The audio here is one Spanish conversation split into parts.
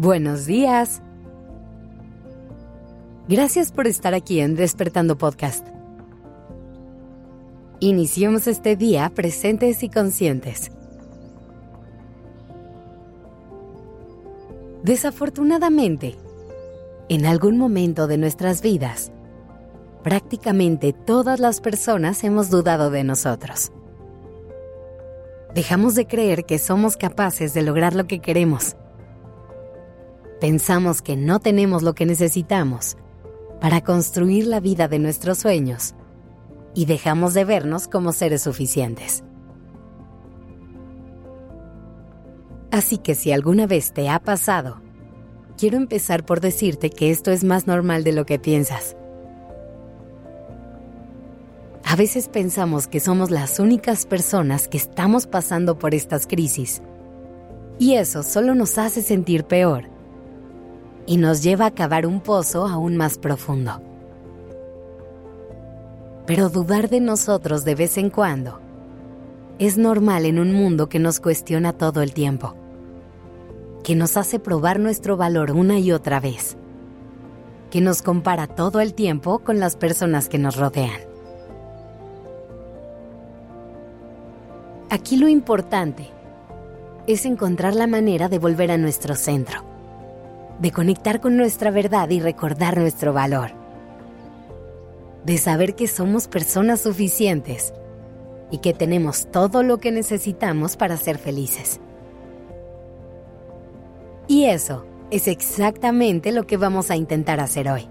Buenos días. Gracias por estar aquí en Despertando Podcast. Iniciemos este día presentes y conscientes. Desafortunadamente, en algún momento de nuestras vidas, prácticamente todas las personas hemos dudado de nosotros. Dejamos de creer que somos capaces de lograr lo que queremos Pensamos que no tenemos lo que necesitamos para construir la vida de nuestros sueños y dejamos de vernos como seres suficientes. Así que si alguna vez te ha pasado, quiero empezar por decirte que esto es más normal de lo que piensas. A veces pensamos que somos las únicas personas que estamos pasando por estas crisis, y eso solo nos hace sentir peor y nos lleva a cavar un pozo aún más profundo. Pero dudar de nosotros de vez en cuando es normal en un mundo que nos cuestiona todo el tiempo, que nos hace probar nuestro valor una y otra vez, que nos compara todo el tiempo con las personas que nos rodean. Aquí lo importante es encontrar la manera de volver a nuestro centro de conectar con nuestra verdad y recordar nuestro valor, de saber que somos personas suficientes y que tenemos todo lo que necesitamos para ser felices. Y eso es exactamente lo que vamos a intentar hacer hoy.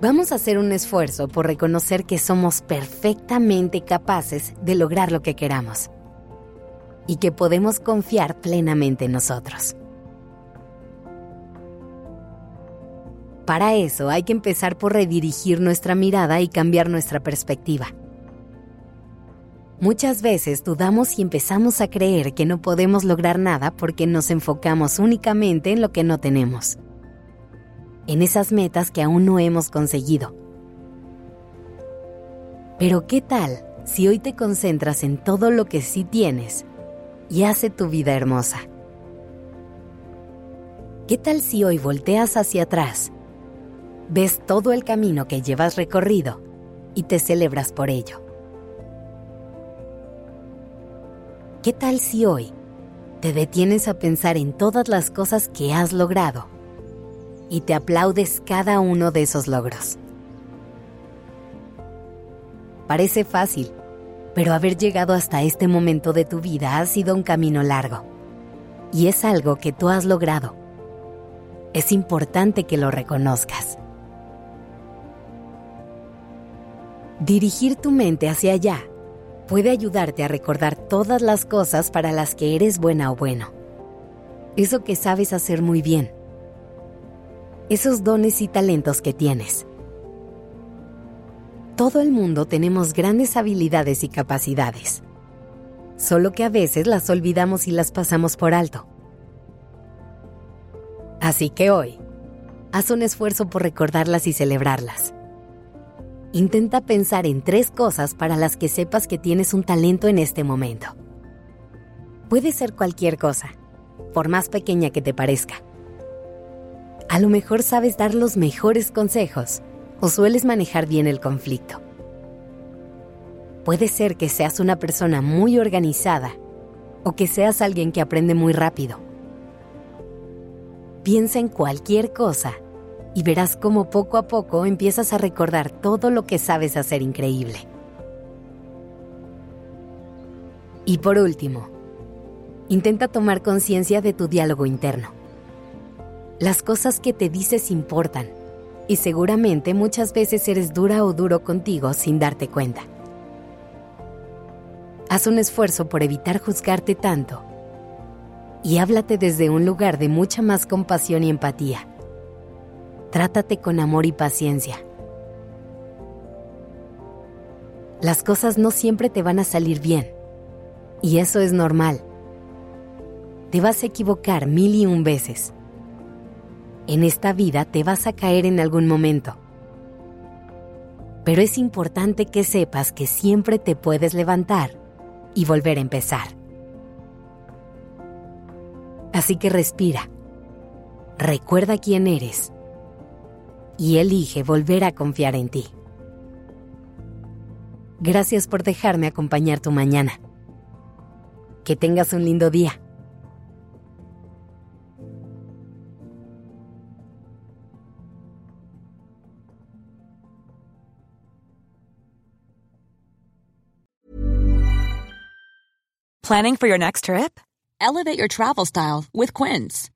Vamos a hacer un esfuerzo por reconocer que somos perfectamente capaces de lograr lo que queramos y que podemos confiar plenamente en nosotros. Para eso hay que empezar por redirigir nuestra mirada y cambiar nuestra perspectiva. Muchas veces dudamos y empezamos a creer que no podemos lograr nada porque nos enfocamos únicamente en lo que no tenemos, en esas metas que aún no hemos conseguido. Pero ¿qué tal si hoy te concentras en todo lo que sí tienes y hace tu vida hermosa? ¿Qué tal si hoy volteas hacia atrás ves todo el camino que llevas recorrido y te celebras por ello. ¿Qué tal si hoy te detienes a pensar en todas las cosas que has logrado y te aplaudes cada uno de esos logros? Parece fácil, pero haber llegado hasta este momento de tu vida ha sido un camino largo y es algo que tú has logrado. Es importante que lo reconozcas. Dirigir tu mente hacia allá puede ayudarte a recordar todas las cosas para las que eres buena o bueno. Eso que sabes hacer muy bien. Esos dones y talentos que tienes. Todo el mundo tenemos grandes habilidades y capacidades. Solo que a veces las olvidamos y las pasamos por alto. Así que hoy, haz un esfuerzo por recordarlas y celebrarlas. Intenta pensar en tres cosas para las que sepas que tienes un talento en este momento. Puede ser cualquier cosa, por más pequeña que te parezca. A lo mejor sabes dar los mejores consejos o sueles manejar bien el conflicto. Puede ser que seas una persona muy organizada o que seas alguien que aprende muy rápido. Piensa en cualquier cosa y verás cómo poco a poco empiezas a recordar todo lo que sabes hacer increíble. Y por último, intenta tomar conciencia de tu diálogo interno. Las cosas que te dices importan y seguramente muchas veces eres dura o duro contigo sin darte cuenta. Haz un esfuerzo por evitar juzgarte tanto y háblate desde un lugar de mucha más compasión y empatía Trátate con amor y paciencia. Las cosas no siempre te van a salir bien, y eso es normal. Te vas a equivocar mil y un veces. En esta vida te vas a caer en algún momento. Pero es importante que sepas que siempre te puedes levantar y volver a empezar. Así que respira recuerda quién eres y elige volver a confiar en ti. Gracias por dejarme acompañar tu mañana. Que tengas un lindo día. Planning for your next trip? Elevate your travel style with Quince.